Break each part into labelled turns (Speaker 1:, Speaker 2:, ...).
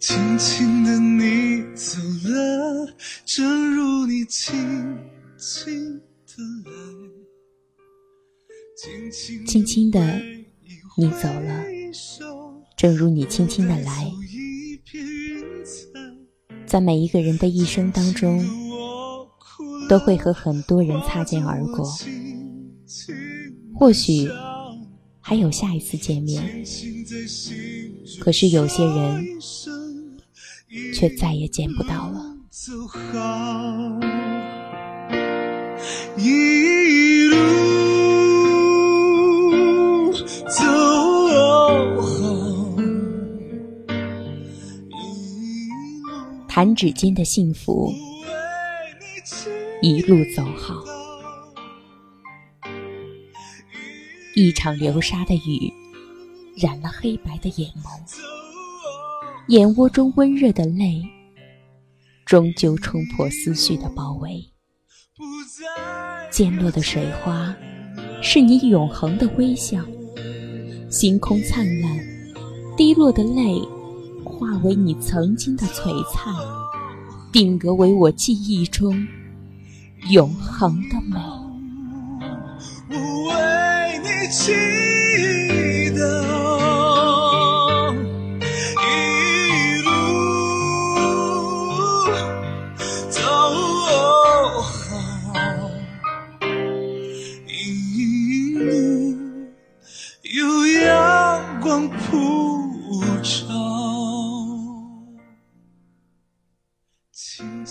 Speaker 1: 轻轻的你走了，正如你轻轻的来，
Speaker 2: 轻轻的你走了，正如你轻轻的来。在每一个人的一生当中，都会和很多人擦肩而过，或许还有下一次见面，可是有些人却再也见不到了。
Speaker 1: 一路走好，
Speaker 2: 弹指间的幸福，一路走好。一场流沙的雨，染了黑白的眼眸，眼窝中温热的泪，终究冲破思绪的包围。溅落的水花，是你永恒的微笑。星空灿烂，滴落的泪，化为你曾经的璀璨，定格为我记忆中永恒的美。
Speaker 1: 我为你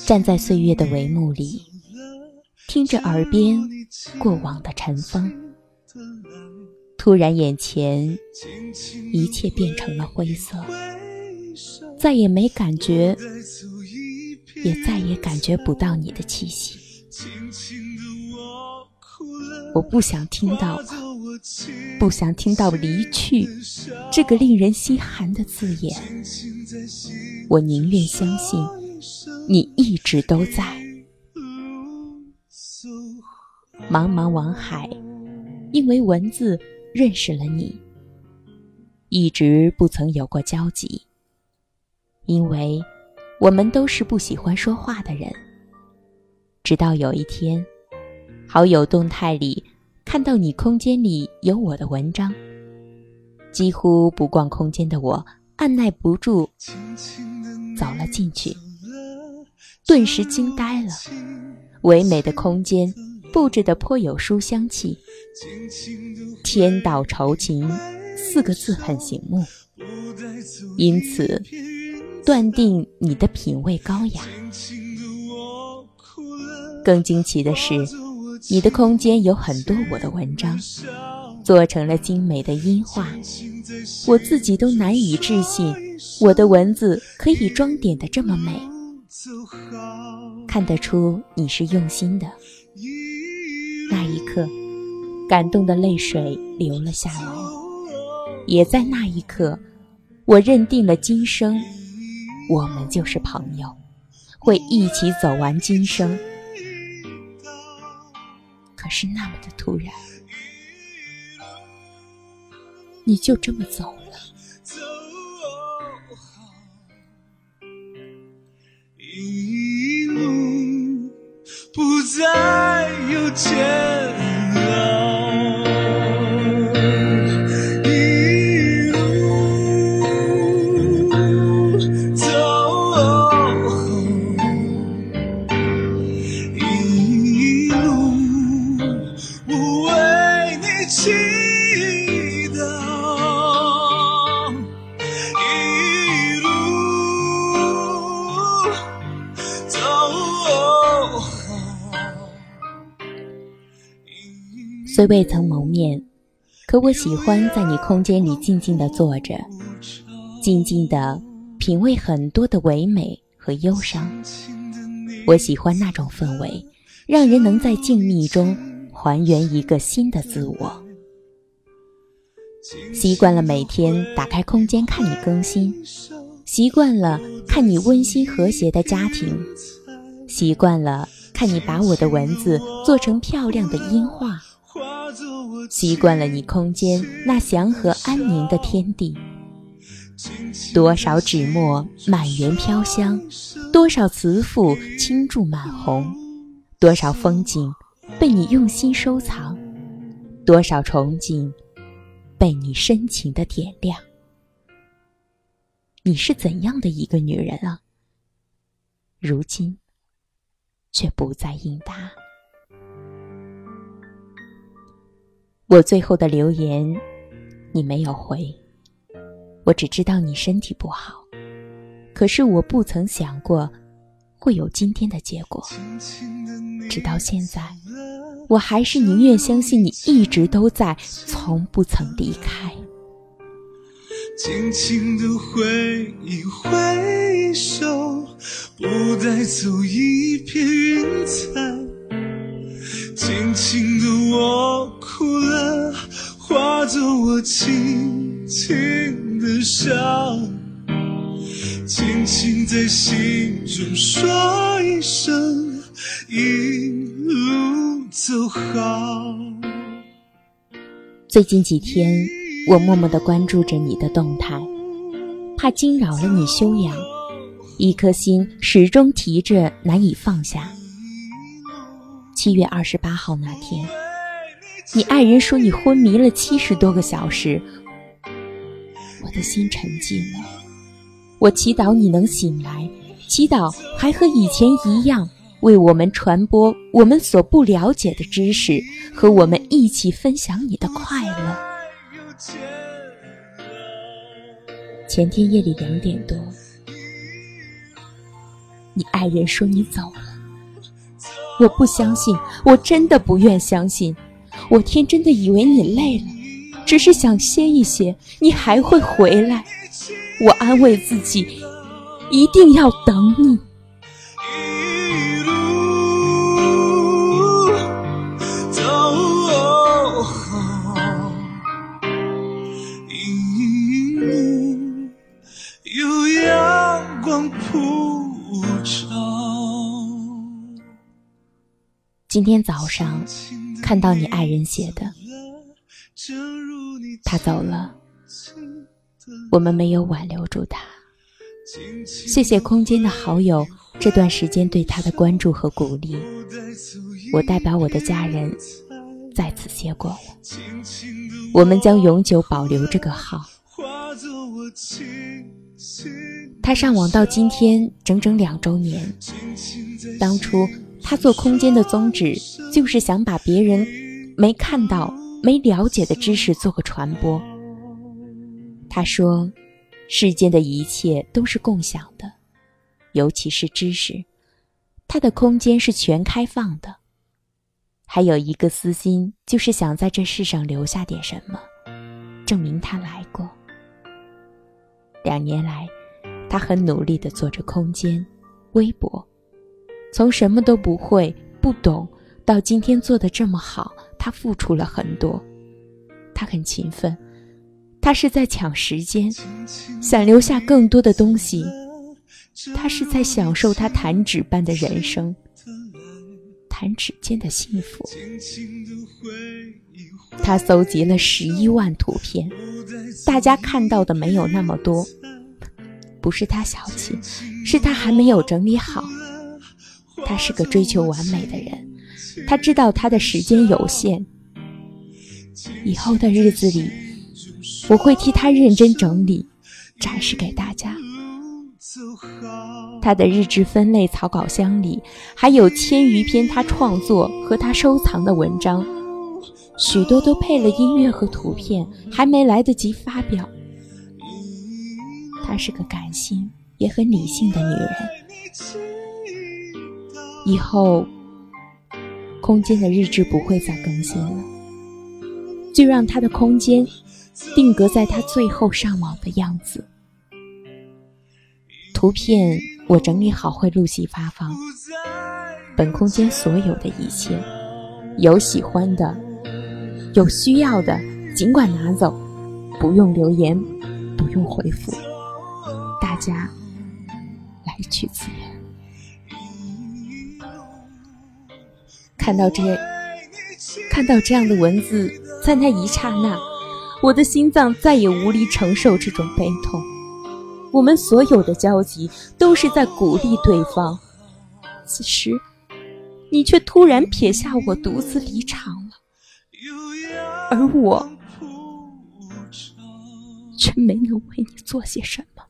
Speaker 2: 站在岁月的帷幕里，听着耳边过往的尘风，突然眼前一切变成了灰色，再也没感觉，也再也感觉不到你的气息。我不想听到，不想听到离去这个令人心寒的字眼。我宁愿相信你一直都在。茫茫网海，因为文字认识了你，一直不曾有过交集。因为我们都是不喜欢说话的人。直到有一天，好友动态里看到你空间里有我的文章，几乎不逛空间的我按耐不住走了进去，顿时惊呆了。唯美的空间布置的颇有书香气，“天道酬勤”四个字很醒目，因此断定你的品味高雅。更惊奇的是，你的空间有很多我的文章，做成了精美的音画，我自己都难以置信，我的文字可以装点的这么美。看得出你是用心的。那一刻，感动的泪水流了下来。也在那一刻，我认定了今生，我们就是朋友，会一起走完今生。可是那么的突然，你就这么走
Speaker 1: 不再有钱
Speaker 2: 虽未曾谋面，可我喜欢在你空间里静静地坐着，静静地品味很多的唯美和忧伤。我喜欢那种氛围，让人能在静谧中还原一个新的自我。习惯了每天打开空间看你更新，习惯了看你温馨和谐的家庭，习惯了看你把我的文字做成漂亮的音画，习惯了你空间那祥和安宁的天地。多少纸墨满园飘香，多少慈父倾注满红，多少风景被你用心收藏，多少憧憬被你深情的点亮。你是怎样的一个女人啊？如今却不再应答。我最后的留言，你没有回。我只知道你身体不好，可是我不曾想过会有今天的结果。直到现在，我还是宁愿相信你一直都在，从不曾离开。
Speaker 1: 轻轻的挥一挥手，不带走一片云彩。轻轻的我哭了，化作我轻轻。的笑，轻轻在心中说一声一路走好。
Speaker 2: 最近几天，我默默的关注着你的动态，怕惊扰了你休养，一颗心始终提着难以放下。七月二十八号那天，你爱人说你昏迷了七十多个小时。我的心沉寂了，我祈祷你能醒来，祈祷还和以前一样，为我们传播我们所不了解的知识，和我们一起分享你的快乐。前天夜里两点多，你爱人说你走了，我不相信，我真的不愿相信，我天真的以为你累了。只是想歇一歇，你还会回来。我安慰自己，一定要等你。今天早上看到你爱人写的。他走了，我们没有挽留住他。谢谢空间的好友这段时间对他的关注和鼓励，我代表我的家人在此谢过了。我们将永久保留这个号。他上网到今天整整两周年。当初他做空间的宗旨就是想把别人没看到。没了解的知识做个传播。他说：“世间的一切都是共享的，尤其是知识。他的空间是全开放的。还有一个私心，就是想在这世上留下点什么，证明他来过。两年来，他很努力地做着空间、微博，从什么都不会、不懂，到今天做的这么好。”他付出了很多，他很勤奋，他是在抢时间，想留下更多的东西。他是在享受他弹指般的人生，弹指间的幸福。他搜集了十一万图片，大家看到的没有那么多，不是他小气，是他还没有整理好。他是个追求完美的人。他知道他的时间有限，以后的日子里，我会替他认真整理，展示给大家。他的日志分类草稿箱里还有千余篇他创作和他收藏的文章，许多都配了音乐和图片，还没来得及发表。她是个感性也很理性的女人，以后。空间的日志不会再更新了，就让他的空间定格在他最后上网的样子。图片我整理好会陆续发放。本空间所有的一切，有喜欢的，有需要的，尽管拿走，不用留言，不用回复，大家来去自由。看到这，看到这样的文字，在那一刹那，我的心脏再也无力承受这种悲痛。我们所有的交集都是在鼓励对方。此时，你却突然撇下我，独自离场了，而我却没能为你做些什么。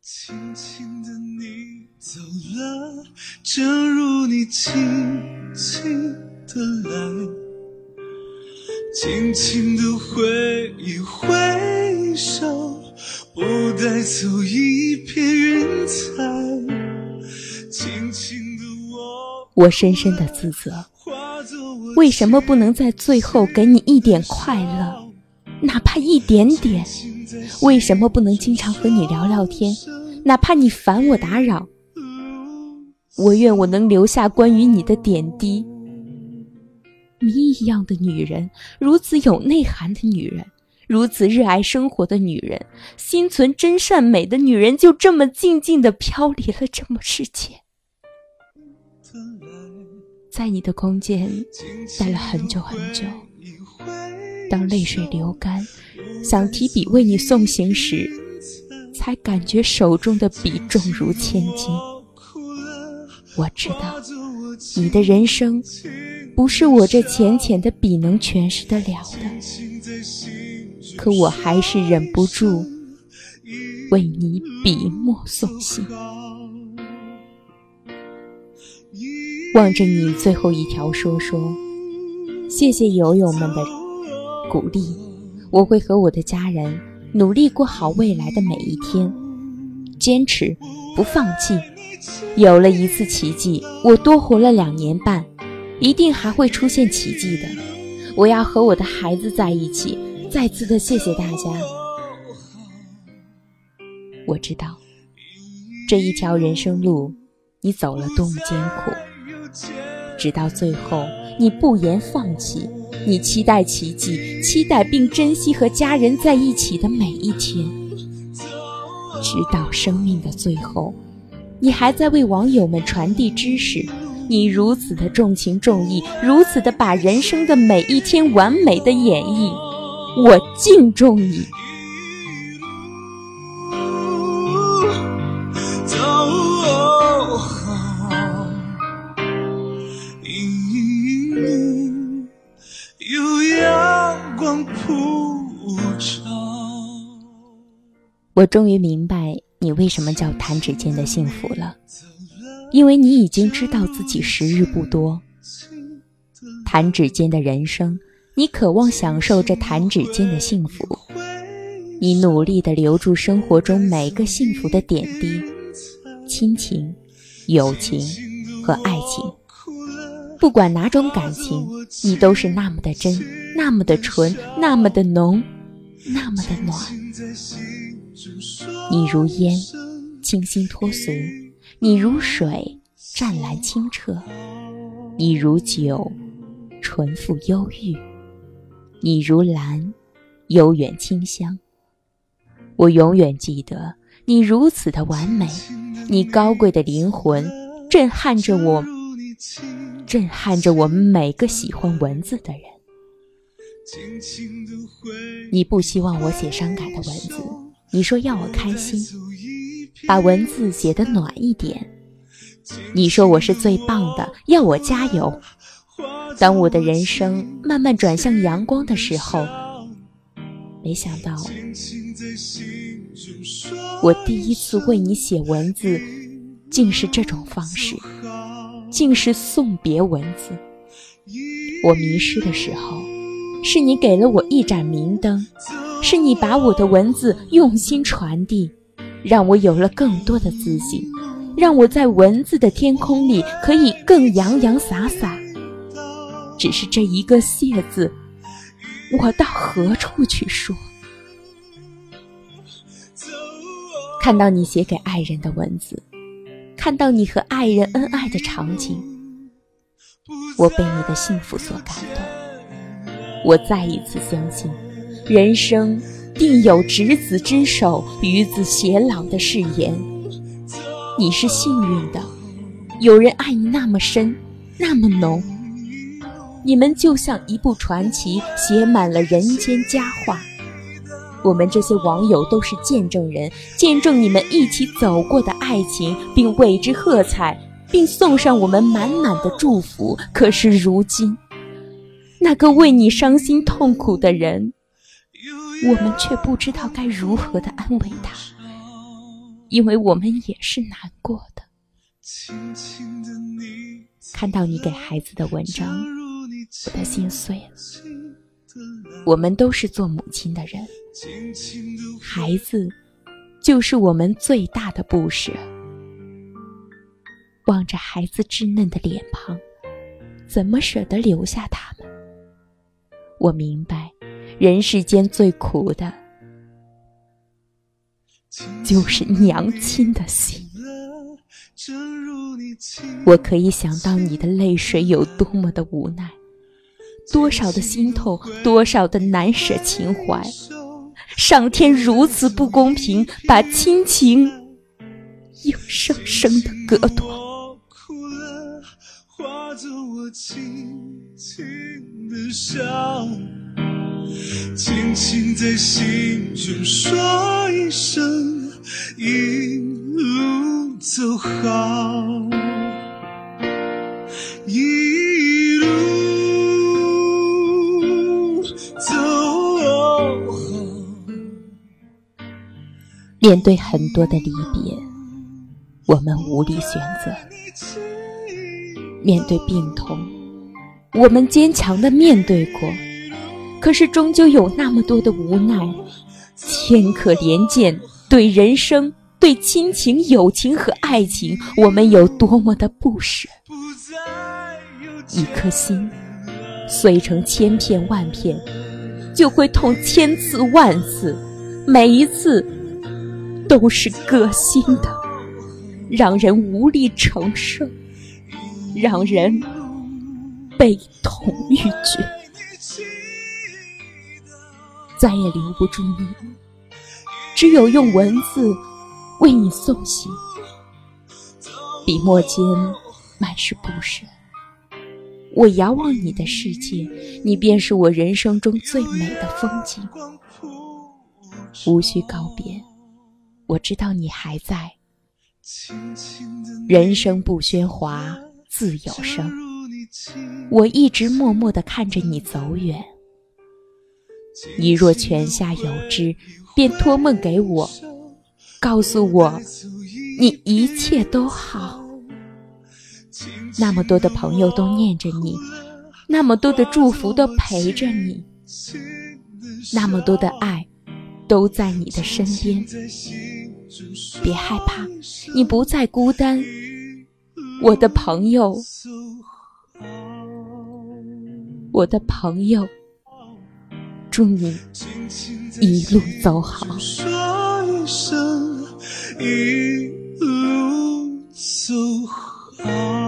Speaker 1: 轻轻的你走了，正如你轻轻的来，轻轻的挥一挥手，不带走一片云彩。轻轻的我，
Speaker 2: 我深深的自责，为什么不能在最后给你一点快乐，哪怕一点点？为什么不能经常和你聊聊天？哪怕你烦我打扰，我愿我能留下关于你的点滴。谜一样的女人，如此有内涵的女人，如此热爱生活的女人，心存真善美的女人，就这么静静地飘离了这么世界，在你的空间待了很久很久。当泪水流干，想提笔为你送行时。才感觉手中的笔重如千斤。我知道，你的人生不是我这浅浅的笔能诠释得了的，可我还是忍不住为你笔墨送行。望着你最后一条说说，谢谢友友们的鼓励，我会和我的家人。努力过好未来的每一天，坚持不放弃。有了一次奇迹，我多活了两年半，一定还会出现奇迹的。我要和我的孩子在一起。再次的谢谢大家。我知道这一条人生路，你走了多么艰苦，直到最后，你不言放弃。你期待奇迹，期待并珍惜和家人在一起的每一天，直到生命的最后，你还在为网友们传递知识。你如此的重情重义，如此的把人生的每一天完美的演绎，我敬重你。我终于明白你为什么叫弹指间的幸福了，因为你已经知道自己时日不多。弹指间的人生，你渴望享受这弹指间的幸福，你努力的留住生活中每个幸福的点滴，亲情、友情和爱情，不管哪种感情，你都是那么的真，那么的纯，那么的浓，那么的暖。你如烟，清新脱俗；你如水，湛蓝清澈；你如酒，醇馥幽郁；你如兰，悠远清香。我永远记得你如此的完美，你高贵的灵魂震撼着我，震撼着我们每个喜欢文字的人。你不希望我写伤感的文字。你说要我开心，把文字写得暖一点。你说我是最棒的，要我加油。当我的人生慢慢转向阳光的时候，没想到，我第一次为你写文字，竟是这种方式，竟是送别文字。我迷失的时候，是你给了我一盏明灯。是你把我的文字用心传递，让我有了更多的自信，让我在文字的天空里可以更洋洋洒洒。只是这一个“谢”字，我到何处去说？看到你写给爱人的文字，看到你和爱人恩爱的场景，我被你的幸福所感动。我再一次相信。人生定有执子之手，与子偕老的誓言。你是幸运的，有人爱你那么深，那么浓。你们就像一部传奇，写满了人间佳话。我们这些网友都是见证人，见证你们一起走过的爱情，并为之喝彩，并送上我们满满的祝福。可是如今，那个为你伤心痛苦的人，我们却不知道该如何的安慰他，因为我们也是难过的。看到你给孩子的文章，我的心碎了。我们都是做母亲的人，孩子就是我们最大的不舍。望着孩子稚嫩的脸庞，怎么舍得留下他？我明白，人世间最苦的，就是娘亲的心。我可以想到你的泪水有多么的无奈，多少的心痛，多少的难舍情怀。上天如此不公平，把亲情硬生生的割断。轻的笑轻在心中说一声，一路走好，一路走好。面对很多的离别，我们无力选择；面对病痛，我们坚强的面对过。可是，终究有那么多的无奈，天可怜见。对人生、对亲情、友情和爱情，我们有多么的不舍？一颗心碎成千片万片，就会痛千次万次，每一次都是割心的，让人无力承受，让人悲痛欲绝。再也留不住你，只有用文字为你送行。笔墨间满是不舍。我遥望你的世界，你便是我人生中最美的风景。无需告别，我知道你还在。人生不喧哗，自有声。我一直默默地看着你走远。你若泉下有知，便托梦给我，告诉我你一切都好。那么多的朋友都念着你，那么多的祝福都陪着你，那么多的爱都在你的身边。别害怕，你不再孤单，我的朋友，我的朋友。祝你一路走好。说一声一路走好。